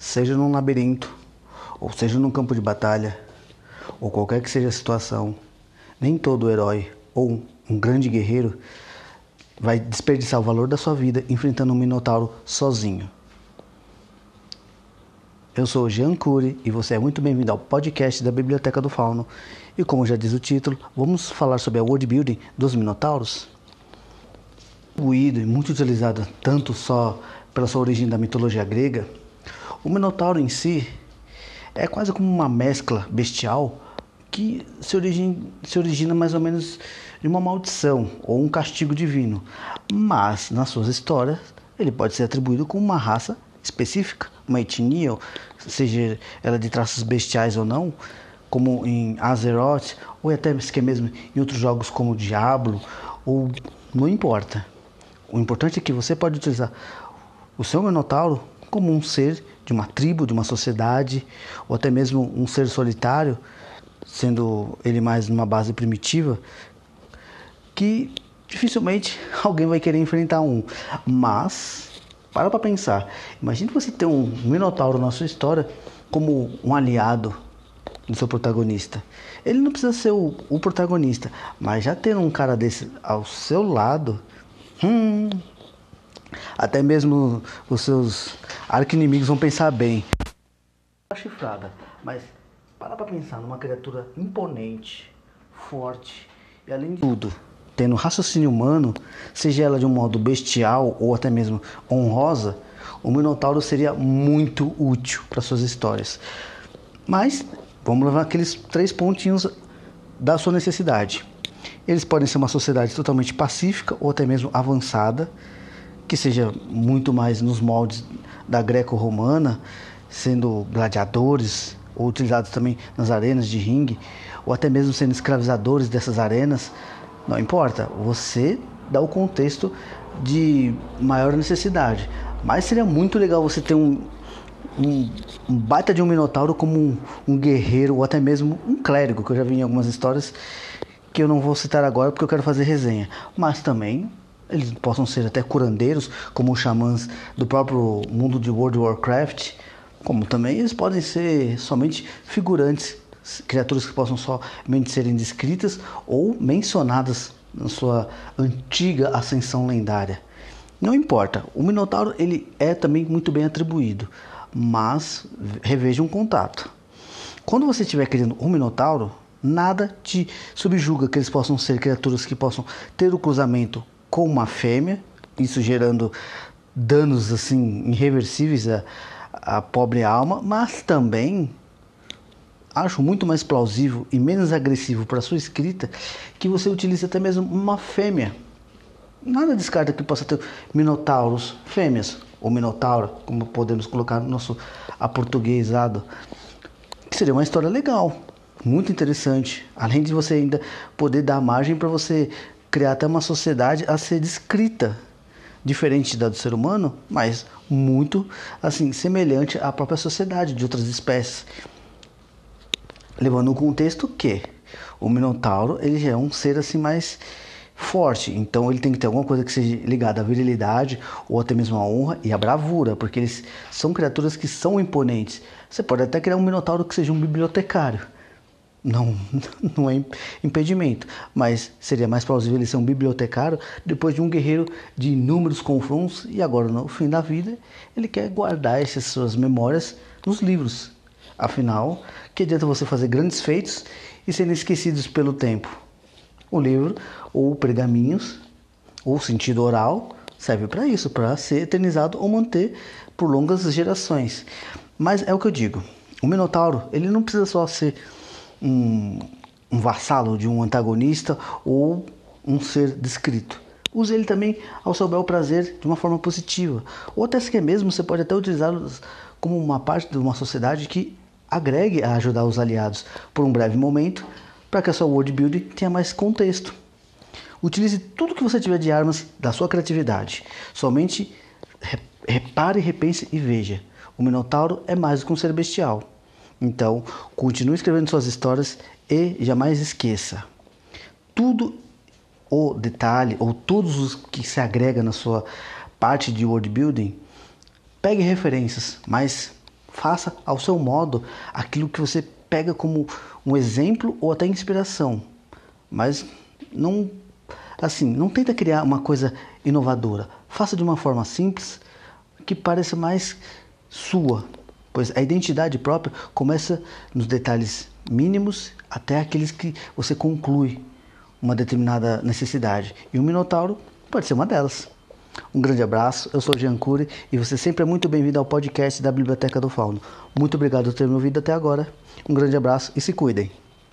seja num labirinto, ou seja num campo de batalha, ou qualquer que seja a situação, nem todo herói ou um grande guerreiro vai desperdiçar o valor da sua vida enfrentando um minotauro sozinho. Eu sou Jean Cury e você é muito bem-vindo ao podcast da Biblioteca do Fauno. E como já diz o título, vamos falar sobre a world building dos minotauros. O e muito utilizado tanto só pela sua origem da mitologia grega, o Minotauro em si é quase como uma mescla bestial que se, origina, se origina mais ou menos de uma maldição ou um castigo divino, mas nas suas histórias ele pode ser atribuído com uma raça específica, uma etnia, seja ela de traços bestiais ou não, como em Azeroth, ou até mesmo em outros jogos como Diablo, ou não importa. O importante é que você pode utilizar o seu Minotauro como um ser de uma tribo, de uma sociedade, ou até mesmo um ser solitário, sendo ele mais numa base primitiva, que dificilmente alguém vai querer enfrentar um. Mas, para para pensar, imagine você ter um Minotauro na sua história como um aliado do seu protagonista. Ele não precisa ser o, o protagonista, mas já tendo um cara desse ao seu lado, hum, até mesmo os seus arqui-inimigos vão pensar bem. Chifrada, mas para pra pensar numa criatura imponente, forte e além de tudo, tendo raciocínio humano, seja ela de um modo bestial ou até mesmo honrosa, o Minotauro seria muito útil para suas histórias. Mas vamos levar aqueles três pontinhos da sua necessidade. Eles podem ser uma sociedade totalmente pacífica ou até mesmo avançada, que seja muito mais nos moldes da greco-romana, sendo gladiadores ou utilizados também nas arenas de ringue, ou até mesmo sendo escravizadores dessas arenas, não importa, você dá o contexto de maior necessidade. Mas seria muito legal você ter um, um, um baita de um minotauro como um, um, guerreiro ou até mesmo um clérigo, que eu já vi em algumas histórias que eu não vou citar agora porque eu quero fazer resenha. Mas também eles possam ser até curandeiros, como os xamãs do próprio mundo de World of Warcraft, como também eles podem ser somente figurantes, criaturas que possam somente serem descritas ou mencionadas na sua antiga ascensão lendária. Não importa, o Minotauro ele é também muito bem atribuído, mas reveja um contato. Quando você estiver querendo um Minotauro, nada te subjuga que eles possam ser criaturas que possam ter o cruzamento com uma fêmea, isso gerando danos assim irreversíveis à, à pobre alma, mas também acho muito mais plausível e menos agressivo para sua escrita que você utilize até mesmo uma fêmea. Nada descarta que possa ter minotauros fêmeas, ou minotauro, como podemos colocar no nosso aportuguesado. Seria uma história legal, muito interessante. Além de você ainda poder dar margem para você criar até uma sociedade a ser descrita, diferente da do ser humano, mas muito assim semelhante à própria sociedade de outras espécies. Levando no contexto que o Minotauro ele já é um ser assim mais forte, então ele tem que ter alguma coisa que seja ligada à virilidade ou até mesmo à honra e à bravura, porque eles são criaturas que são imponentes. Você pode até criar um Minotauro que seja um bibliotecário não, não é impedimento, mas seria mais plausível ele ser um bibliotecário depois de um guerreiro de inúmeros confrontos e agora no fim da vida ele quer guardar essas suas memórias nos livros. Afinal, que adianta você fazer grandes feitos e serem esquecidos pelo tempo? O livro ou pergaminhos ou sentido oral serve para isso, para ser eternizado ou manter por longas gerações. Mas é o que eu digo, o Minotauro ele não precisa só ser um, um vassalo de um antagonista ou um ser descrito. Use ele também ao seu bel prazer de uma forma positiva. Ou até se mesmo você pode até utilizá-los como uma parte de uma sociedade que agregue a ajudar os aliados por um breve momento para que a sua world building tenha mais contexto. Utilize tudo que você tiver de armas da sua criatividade. Somente repare, repense e veja. O Minotauro é mais do que um ser bestial. Então, continue escrevendo suas histórias e jamais esqueça. Tudo o detalhe ou todos os que se agrega na sua parte de world building, pegue referências, mas Faça ao seu modo aquilo que você pega como um exemplo ou até inspiração. Mas não assim, não tenta criar uma coisa inovadora. Faça de uma forma simples que pareça mais sua, pois a identidade própria começa nos detalhes mínimos até aqueles que você conclui uma determinada necessidade. E o Minotauro pode ser uma delas. Um grande abraço, eu sou Jean Cury e você sempre é muito bem-vindo ao podcast da Biblioteca do Fauno. Muito obrigado por ter me ouvido até agora. Um grande abraço e se cuidem.